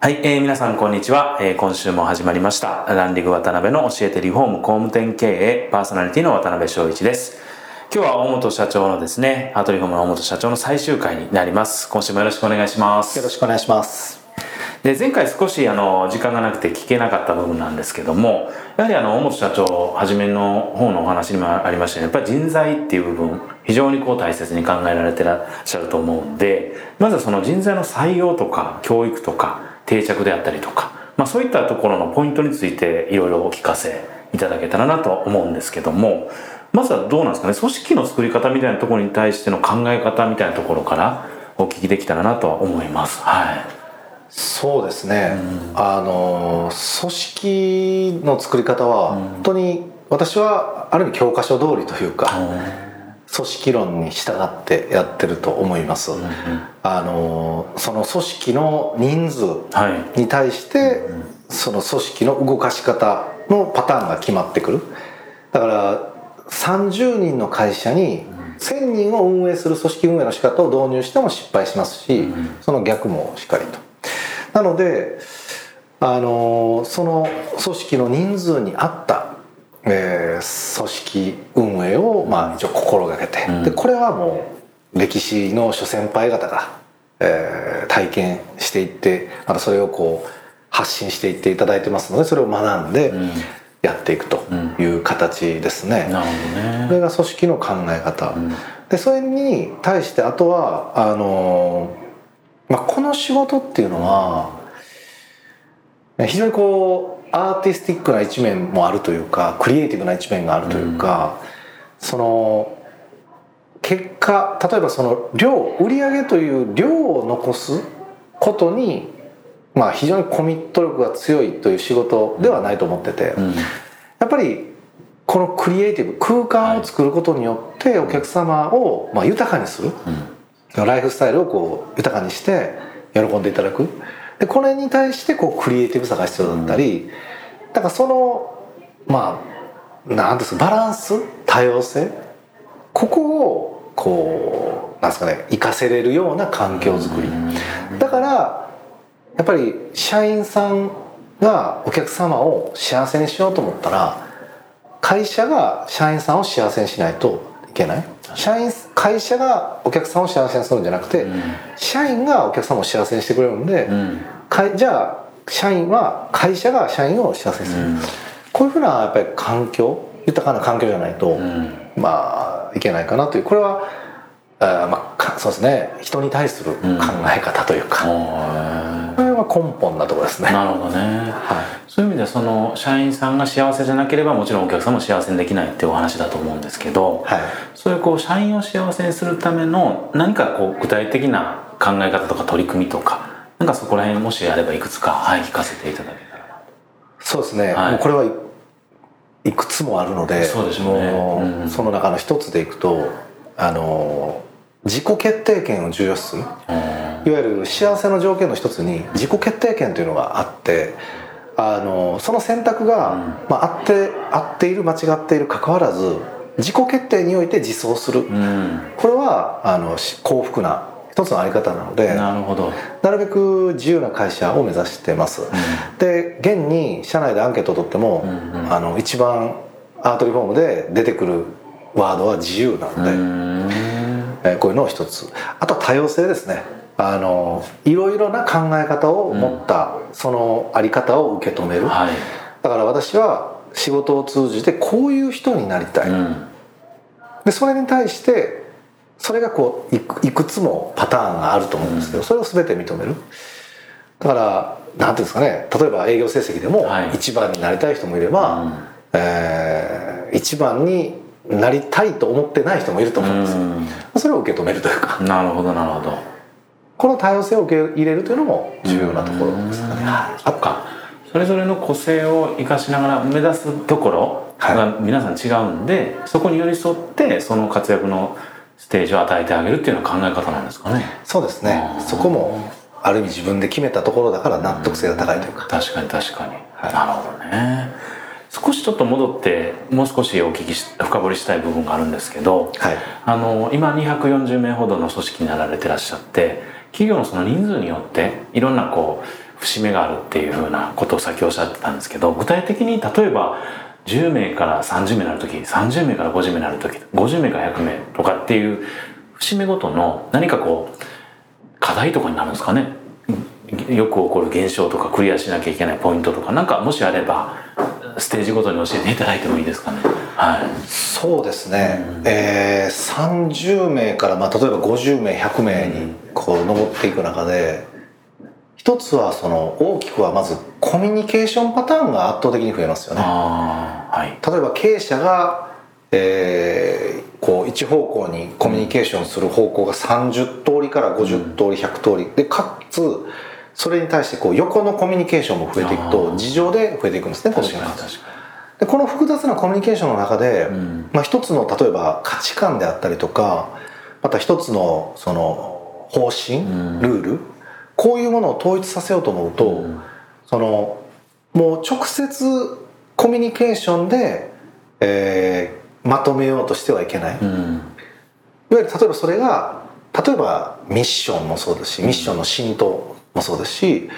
はい、えー、皆さんこんにちは、えー、今週も始まりました。ランディング渡辺の教えてリフォーム工務店経営パーソナリティの渡辺翔一です。今日は大本社長のですねハートリフォームの大本社長の最終回になります。今週もよろしくお願いします。よろしくお願いします。で前回少しあの時間がなくて聞けなかった部分なんですけどもやはりあの大本社長初めの方のお話にもありましたよやっぱり人材っていう部分非常にこう大切に考えられてらっしゃると思うんでまずその人材の採用とか教育とか定着であったりとか、まあ、そういったところのポイントについていろいろお聞かせいただけたらなと思うんですけどもまずはどうなんですかね組織の作り方みたいなところに対しての考え方みたいなところからお聞きできたらなとは思います。はい。そうですね、うん、あの組織の作り方は本当に私はある意味教科書通りというか、うん、組織論に従ってやってると思います、うん、あのその組織の人数に対して、はい、その組織の動かし方のパターンが決まってくる。だから30人の会社に1000人を運営する組織運営の仕方を導入しても失敗しますし、その逆もしっかりと。なのであのその組織の人数に合った、えー、組織運営を、まあ、一応心がけて、うん、でこれはもう歴史の諸先輩方が、えー、体験していってまたそれをこう発信していっていただいてますのでそれを学んで、やっていくという形ですね。うん、なるほどね。これが組織の考え方、うん、でそれに対してあとはあのーまあ、この仕事っていうのは非常にこうアーティスティックな一面もあるというかクリエイティブな一面があるというか、うん、その結果例えばその量売上という量を残すことに、まあ、非常にコミット力が強いという仕事ではないと思ってて、うん、やっぱりこのクリエイティブ空間を作ることによってお客様をまあ豊かにする。うん。ライフスタイルをこう豊かにして喜んでいただくでこれに対してこうクリエイティブさが必要だったり、だからそのまあ何ですかバランス多様性ここをこうなんですかね活かせれるような環境づくり。だからやっぱり社員さんがお客様を幸せにしようと思ったら会社が社員さんを幸せにしないといけない。社員会社がお客さんを幸せにするんじゃなくて、うん、社員がお客さんを幸せにしてくれるんで、うん、じゃあ社員は会社が社員を幸せにする、うん、こういうふうなやっぱり環境豊かな環境じゃないと、まあいけないかなという。これはあまあそうですね。人に対する考え方というか、これは根本なところですね。なるほどね、はい。そういう意味ではその社員さんが幸せじゃなければもちろんお客さんも幸せにできないっていうお話だと思うんですけど、はい、そういうこう社員を幸せにするための何かこう具体的な考え方とか取り組みとかなんかそこら辺もしあればいくつか、はい、聞かせていただけたらなそうですね、はい、もうこれはいくつもあるのでそうでしょうね、うん、その中の一つでいくとあの自己決定権を重要視する、いわゆる幸せの条件の一つに自己決定権というのがあってあのその選択が、まあ、合って合っている間違っているかかわらず自己決定において自走する、うん、これはあの幸福な一つのあり方なのでなるほど。なるべく自由な会社を目指してます、うん、で現に社内でアンケートを取っても、うんうん、あの一番アートリフォームで出てくるワードは自由なので、うん、えー、こういうのを一つ。あとは多様性ですねあのいろいろな考え方を持った、うん、そのあり方を受け止める、はい、だから私は仕事を通じてこういう人になりたい、うん、でそれに対してそれがこういくいくつもパターンがあると思うんですけど、うん、それを全て認める。だから何ていうんですかね例えば営業成績でも一番になりたい人もいれば、はい、えー、一番になりたいと思ってない人もいると思うんですよ、それを受け止めるというか。なるほどなるほどこの多様性を受け入れるというのも重要なところですかね。そっか。それぞれの個性を生かしながら目指すところが皆さん違うんで、そこに寄り添ってその活躍のステージを与えてあげるっていうような考え方なんですかね。そうですね。そこもある意味自分で決めたところだから納得性が高いというか、確かに確かに、はい。なるほどね。少しちょっと戻ってもう少しお聞きし深掘りしたい部分があるんですけど、はい。あの今240名ほどの組織になられてらっしゃって企業のその人数によっていろんなこう節目があるっていうふうなことをさっきおっしゃってたんですけど具体的に例えば10名から30名になる時30名から50名になる時50名から100名とかっていう節目ごとの何かこう課題とかになるんですかね。よく起こる現象とかクリアしなきゃいけないポイントとかなんかもしあればステージごとに教えていただいてもいいですかね。はい。そうですね、えー30名から、まあ、例えば50名100名にこう上っていく中で一つはその大きくはまずコミュニケーションパターンが圧倒的に増えますよね。はい。例えば経営者が、えーこう一方向にコミュニケーションする方向が30通りから50通り100通り。でかつそれに対してこう横のコミュニケーションも増えていくと自情で増えていくんですね確かにこの確かでこの複雑なコミュニケーションの中で、ん。まあ、一つの例えば価値観であったりとかまた一つのその方針、ん。ルールこういうものを統一させようと思うと、うん。そのもう直接コミュニケーションで、えーまとめようとしてはいけない、いわうんゆる例えばそれが例えばミッションもそうですしミッションの浸透もそうですし、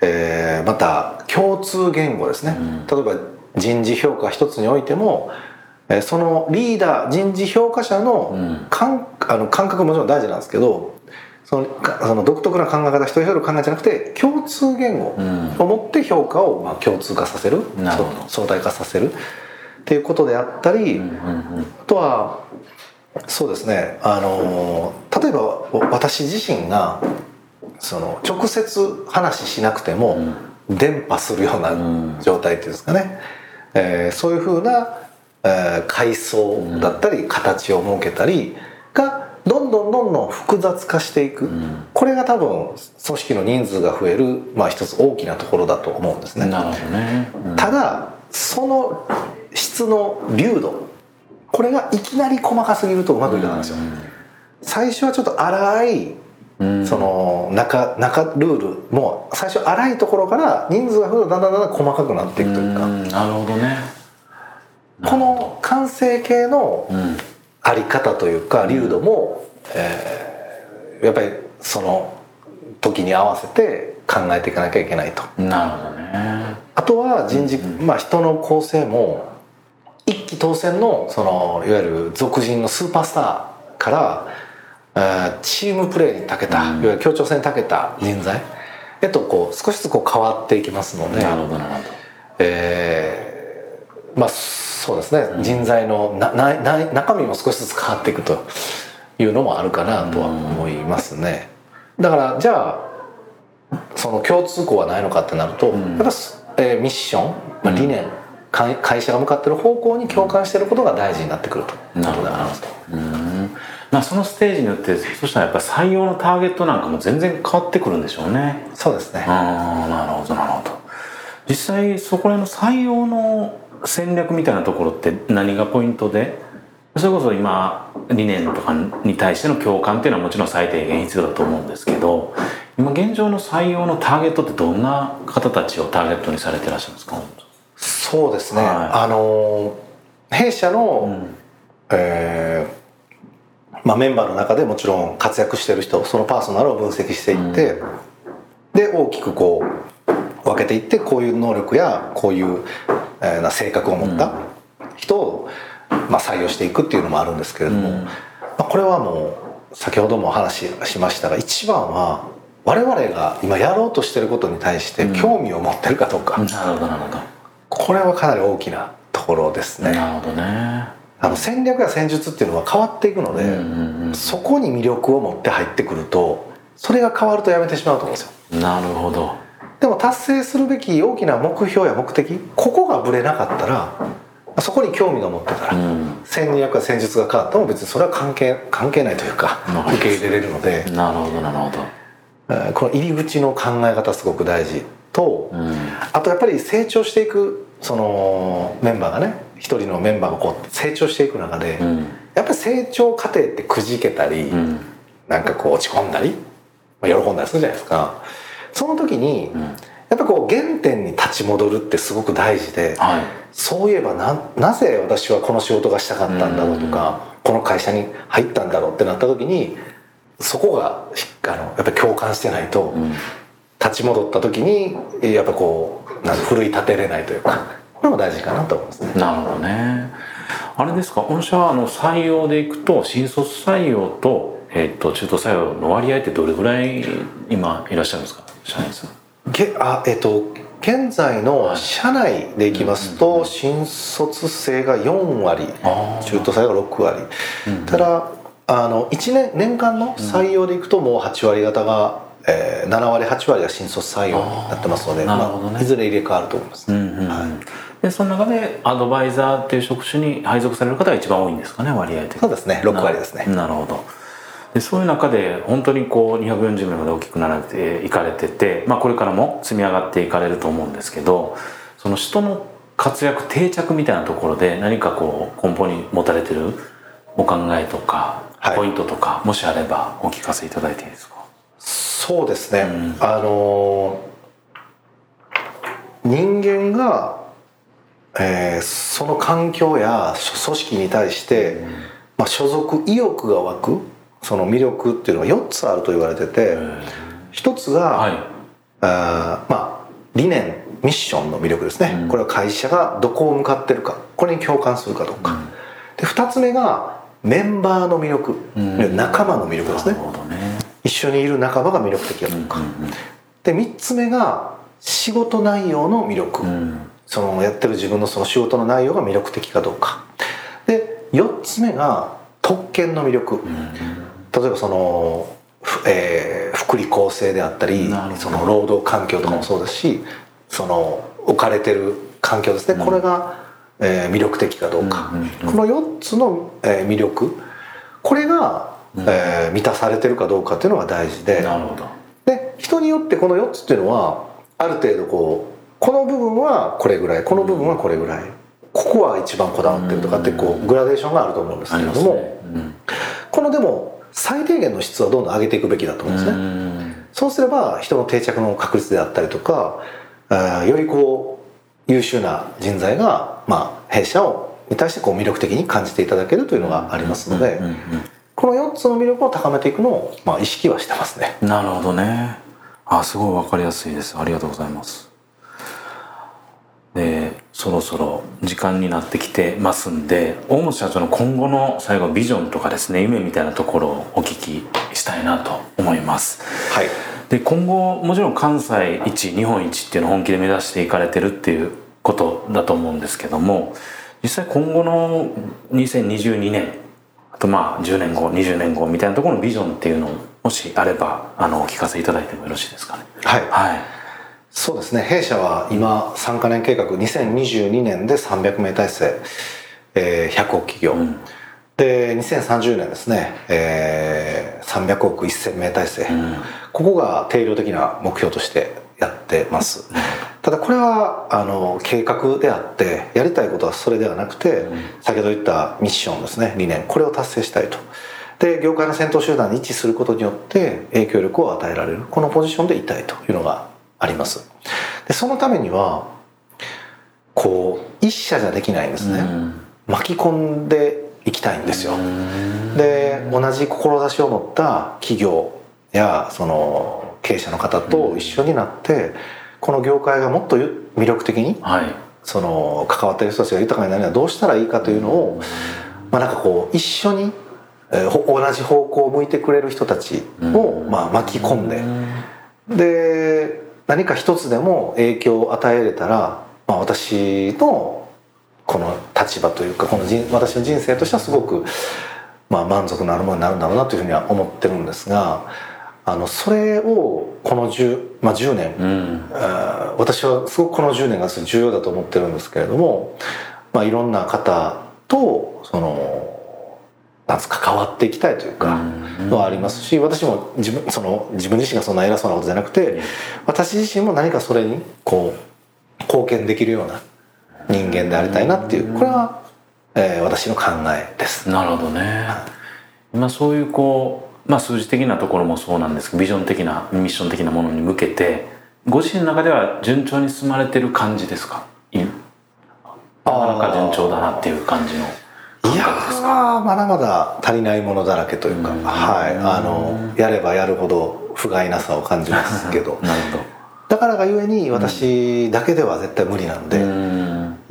えーまた共通言語ですね、ん。例えば人事評価一つにおいても、えーそのリーダー人事評価者うのん感あの感覚もちろん大事なんですけどそのかその独特な考え方一人一人の考えじゃなくて共通言語うん。を持って評価をまあ共通化させる。なるほど。そう相対化させる。っていうことであったり、あとはそうですね。あの例えば私自身がその直接話しなくても伝播するよううん。な状態っていうんですかね、えーそういうふうな、えー階層だったり形を設けたりがどんどんどんどん複雑化していく、ん。これが多分組織の人数が増える、まあ、一つ大きなところだと思うんですね。なるほどね、うん。ただその質の流度これがいきなり細かすぎるとうまくいかないんですよ、最初はちょっと荒いうんその中中ルールも最初荒いところから人数が増えるとだんだんだんだん細かくなっていくというか、ん。なるほどね。この完成形のうん。あり方というか流度も、えーやっぱりその時に合わせて考えていかなきゃいけないと。なるほどね。あとは人事、まあ、人の構成も一期当選のそのいわゆる俗人のスーパースターから、えーチームプレーに長けた、うん。協調性に長けた人材？へとこう少しずつこう変わっていきますので、なるほどなるほど。えーまあそうですね、人材のななな中身も少しずつ変わっていくというのもあるかなとは思いますね。だからじゃあその共通項はないのかってなると、ん。やっぱす、えーミッション、まあ、理念、会会社が向かってる方向に共感していることが大事になってくると。なるほどいうことでありますと。うんまあそのステージによってそしたらやっぱり採用のターゲットなんかも全然変わってくるんでしょうねそうですね。ああなるほどなるほど実際そこらの採用の戦略みたいなところって何がポイントで？それこそ今理念とかに対しての共感っていうのはもちろん最低限必要だと思うんですけど今現状の採用のターゲットってどんな方たちをターゲットにされてらっしゃるんですか？そうですね。はいあのー弊社の、うんえーまあ、メンバーの中でもちろん活躍してる人そのパーソナルを分析していって、で大きくこう分けていってこういう能力やこういう、えーな性格を持った人を、まあ、採用していくっていうのもあるんですけれども、うん。まあ、これはもう先ほどもお話ししましたが一番は我々が今やろうとしてることに対して興味を持ってるかどうか、なるほどなるほど。これはかなり大きなところですね。なるほどねあの戦略や戦術っていうのは変わっていくので、うんうんうんそこに魅力を持って入ってくるとそれが変わるとやめてしまうと思うんですよ。なるほど。でも達成するべき大きな目標や目的ここがぶれなかったらそこに興味が持ってたら、うん。戦略や戦術が変わっても別にそれは関係関係ないというか受け入れれるので、なるほどなるほど。えーこの入り口の考え方すごく大事と、うん。あとやっぱり成長していくそのメンバーがね一人のメンバーがこう成長していく中で、うん。やっぱり成長過程ってくじけたり、うん。なんかこう落ち込んだり、まあ、喜んだりするじゃないですか。その時に、ん。やっぱこう原点に立ち戻るってすごく大事で、はい。そういえばななぜ私はこの仕事がしたかったんだろうとか、この会社に入ったんだろうってなった時にそこがしあのやっぱり共感してないと、うん。立ち戻った時にやっぱこう奮い立てれないというかこれも大事かなと思いますね。なるほどね。あれですか？御社はあの採用でいくと新卒採用と,、えっと中途採用の割合ってどれぐらい今いらっしゃるんですか？社員さん。げあえっと現在の社内でいきますと新卒生が4割中途採用が6割。ただあの1年年間の採用でいくともう8割方が、えー7割8割が新卒採用になってますのでまあ、いずれ入れ替わると思います、うんうんうんでその中でアドバイザーっていう職種に配属される方が一番多いんですかね割合的に。そうですね。6割ですね。ななるほど。でそういう中で本当にこう240名まで大きくなられていかれてて、まあ、これからも積み上がっていかれると思うんですけどその人の活躍定着みたいなところで何かこう根本に持たれてるお考えとか、はい。ポイントとかもしあればお聞かせいただいていいですか？そうですね、うんあのー人間が、えーその環境や組織に対して、まあ、所属意欲が湧くその魅力っていうのが4つあると言われてて1つが、はい。あーまあ理念ミッションの魅力ですね、うん。これは会社がどこを向かってるかこれに共感するかどうか、で2つ目がメンバーの魅力、うん。仲間の魅力ですね。ね。一緒にいる仲間が魅力的だとか、で3つ目が仕事内容の魅力、うんそのやってる自分のその仕事の内容が魅力的かどうか。で4つ目が特権の魅力、例えばその、ふえー福利厚生であったりその労働環境とかもそうですし、その置かれてる環境ですね、これが、えー魅力的かどうか、この4つの、えー魅力。これが、えー満たされてるかどうかっていうのが大事で。なるほど。で人によってこの4つっていうのはある程度こうこの部分はこれぐらいこの部分はこれぐらい。ここは一番こだわってるとかってこうグラデーションがあると思うんですけれども、ね。うん。このでも最低限の質はどんどん上げていくべきだと思うんですね。うん。そうすれば人の定着の確率であったりとかよりこう優秀な人材が、まあ、弊社をに対してこう魅力的に感じていただけるというのがありますので、うんうんこの4つの魅力を高めていくのを、まあ、意識はしてますね。なるほどね。あすごいわかりやすいです。ありがとうございますでそろそろ時間になってきてますんで大本社長の今後の最後ビジョンとかですね夢みたいなところをお聞きしたいなと思います。はい。で今後もちろん関西一日本一っていうのを本気で目指していかれてるっていうことだと思うんですけども実際今後の2022年あとまあ10年後20年後みたいなところのビジョンっていうのをもしあればあのお聞かせいただいてもよろしいですかね。はい。はいそうですね。弊社は今3カ年計画2022年で300名体制、えー100億企業、ん。で2030年ですね、えー300億1000名体制、ん。ここが定量的な目標としてやってます。ただこれはあの計画であってやりたいことはそれではなくて、先ほど言ったミッションですね理念これを達成したいと。で業界の先頭集団に位置することによって影響力を与えられるこのポジションでいたいというのがあります。でそのためにはこう一社じゃできないんですね、うん。巻き込んでいきたいんですよ、で同じ志を持った企業やその経営者の方と一緒になってこの業界がもっとゆ魅力的にはい。その関わっている人たちが豊かになるにはどうしたらいいかというのを、まあ、なんかこう一緒に、えーほ同じ方向を向いてくれる人たちを、まあ、巻き込んで、で何か一つでも影響を与えれたら、まあ、私のこの立場というかこの人私の人生としてはすごく、まあ、満足のあるものになるんだろうなというふうには思ってるんですがあのそれをこの 10,、まあ、10年、うん。私はすごくこの10年が重要だと思ってるんですけれども、まあ、いろんな方とその関わっていきたいというかのはありますし私も自分その自分自身がそんな偉そうなことじゃなくて私自身も何かそれにこう貢献できるような人間でありたいなっていうこれは、えー、私の考えです。なるほどね、今そういうこう、まあ、数字的なところもそうなんですけどビジョン的なミッション的なものに向けてご自身の中では順調に進まれてる感じですか？なかなか順調だなっていう感じのいやまだまだ足りないものだらけというか、はい。あのやればやるほど不甲斐なさを感じますけど。なるほど。だからがゆえに私だけでは絶対無理なんで、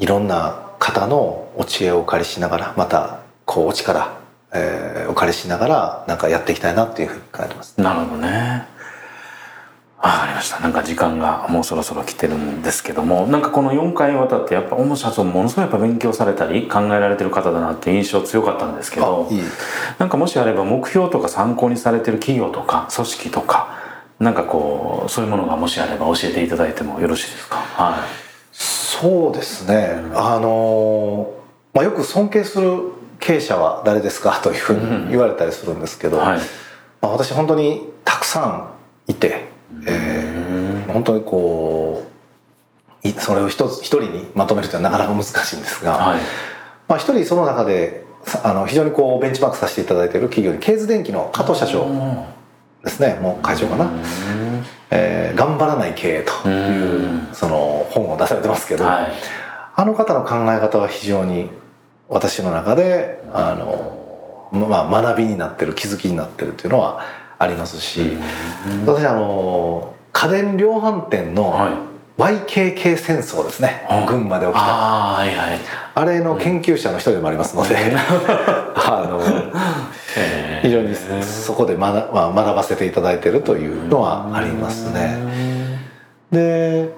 いろんな方のお知恵をお借りしながらまたこうお力、えー、お借りしながらなんかやっていきたいなっていうふうに考えてます。なるほどねわかりました。なんか時間がもうそろそろ来てるんですけどもなんかこの4回にわたってやっぱ小野社長ものすごいやっぱ勉強されたり考えられてる方だなって印象強かったんですけどなんかもしあれば目標とか参考にされてる企業とか組織とかなんかこうそういうものがもしあれば教えていただいてもよろしいですか？はい。そうですね、うん、あの、まあ、よく尊敬する経営者は誰ですか？というふうに言われたりするんですけど、うん。はい、まあ、私本当にたくさんいてえー、本当にこうそれを一つ一人にまとめるというのはなかなか難しいんですが、はい、まあ、一人その中であの非常にこうベンチマークさせていただいている企業にケーズ電機の加藤社長ですね。もう会長かな、えー「頑張らない経営」というその本を出されてますけど、はい、あの方の考え方は非常に私の中であの、まあ、学びになってる気づきになってるというのはありますし、私あの家電量販店の YKK 戦争ですね、はい、群馬で起きた。あ,、はいはい、あれの研究者の一人でもありますので、あの非常にそこで学,、まあ、学ばせていただいてるというのはありますね。で、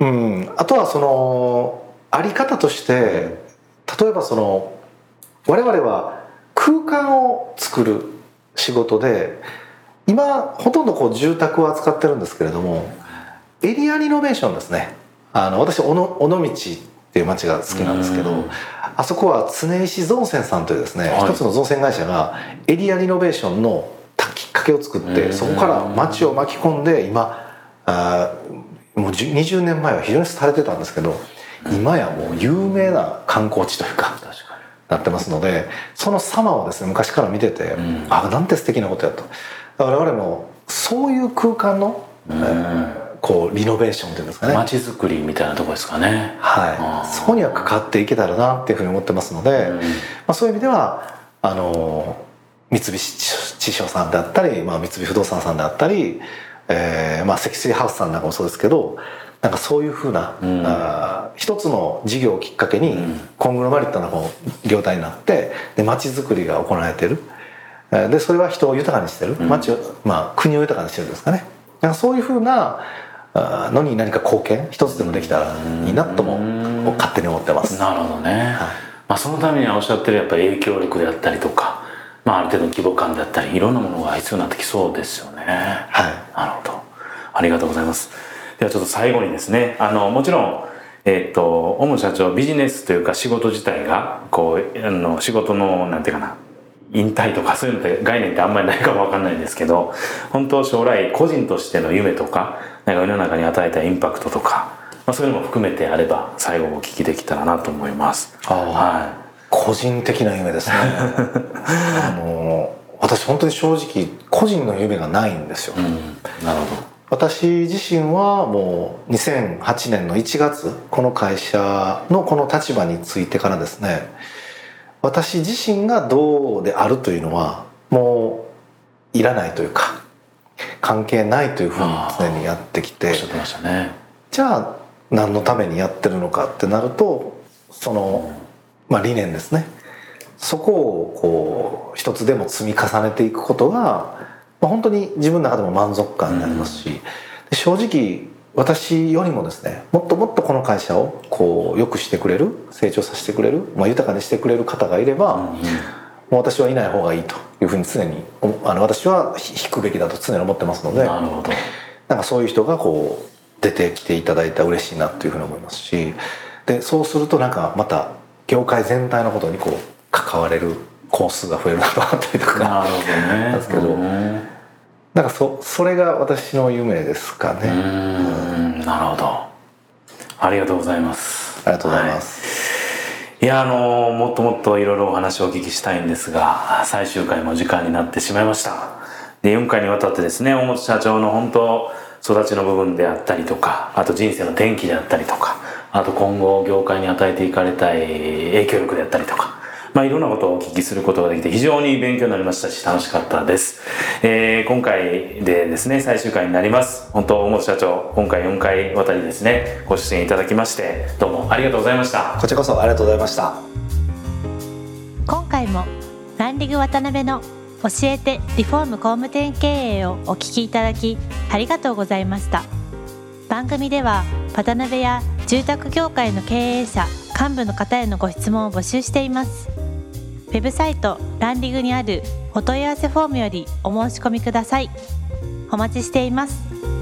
うん、あとはそのあり方として例えばその我々は空間を作る仕事で今ほとんどこう住宅を扱ってるんですけれどもエリアリノベーションですね。あの私尾道っていう町が好きなんですけどあそこは常石造船さんというですね、はい、一つの造船会社がエリアリノベーションのきっかけを作ってそこから町を巻き込んで今あもう20年前は非常に廃れてたんですけど今やもう有名な観光地というかなってますのでその様をですね昔から見てて、うん、あなんて素敵なことやと我々もそういう空間の、うん、えー、こうリノベーションっていうんですかね。街づくりみたいなとこですかね。はい。そこには関わっていけたらなっていうふうに思ってますので、うん、まあ、そういう意味ではあの三菱地所さんであったり、まあ、三菱不動産さんであったり、えーまあ、積水ハウスさんなんかもそうですけどなんかそういうふうな、うん、あ一つの事業をきっかけに、コングロマリットなこう業態になってで街づくりが行われてる。でそれは人を豊かにしてる。街を、まあ、国を豊かにしてるんですかね。なんかそういうふうなのに何か貢献一つでもできたらいいなとも勝手に思ってます。なるほどね、はい、まあ、そのためにはおっしゃってるやっぱり影響力であったりとか、まあ、ある程度の規模感であったりいろんなものが必要になってきそうですよね。はい。なるほど。ありがとうございますではちょっと最後にですねあのもちろんえっ、と主社長ビジネスというか仕事自体がこうあの仕事のなんていうかな引退とかそういうのって概念ってあんまりないかもわかんないんですけど本当将来個人としての夢とかなんか世の中に与えたインパクトとか、まあ、そういうのも含めてあれば最後お聞きできたらなと思います。はい、個人的な夢ですね。あの私本当に正直個人の夢がないんですよ、うん、なるほど私自身はもう2008年の1月この会社のこの立場についてからですね私自身がどうであるというのはもういらないというか関係ないというふうに常にやってきて、ね、じゃあ何のためにやってるのかってなるとその、まあ、理念ですね。そこをこう一つでも積み重ねていくことがまあ、本当に自分の中でも満足感になりますし、うん、正直私よりもですねもっともっとこの会社をこう良くしてくれる成長させてくれる、まあ、豊かにしてくれる方がいれば、うん、もう私はいない方がいいというふうに常にあの私は引くべきだと常に思ってますのでなるほど。なんかそういう人がこう出てきていただいたら嬉しいなというふうに思いますしでそうするとなんかまた業界全体のことにこう関われるコースが増えるなと思ったりとか。なるほどね。ですけど。うんなんかそそれが私の夢ですかうね、んなるほど。ありがとうございます。ありがとうございます、い。やあのもっともっといろいろお話をお聞きしたいんですが最終回も時間になってしまいました。で4回にわたってですね大本社長の本当育ちの部分であったりとかあと人生の転機であったりとかあと今後業界に与えていかれたい影響力であったりとかまあいろんなことをお聞きすることができて非常に勉強になりましたし楽しかったです、えー今回でですね最終回になります。本当大本社長今回4回渡りですねご出演いただきましてどうもありがとうございました。こちらこそありがとうございました。今回もランディング渡辺の教えてリフォーム工務店経営をお聞きいただきありがとうございました。番組では渡辺や住宅業界の経営者幹部の方へのご質問を募集していますウェブサイトランディングにあるお問い合わせフォームよりお申し込みください。お待ちしています。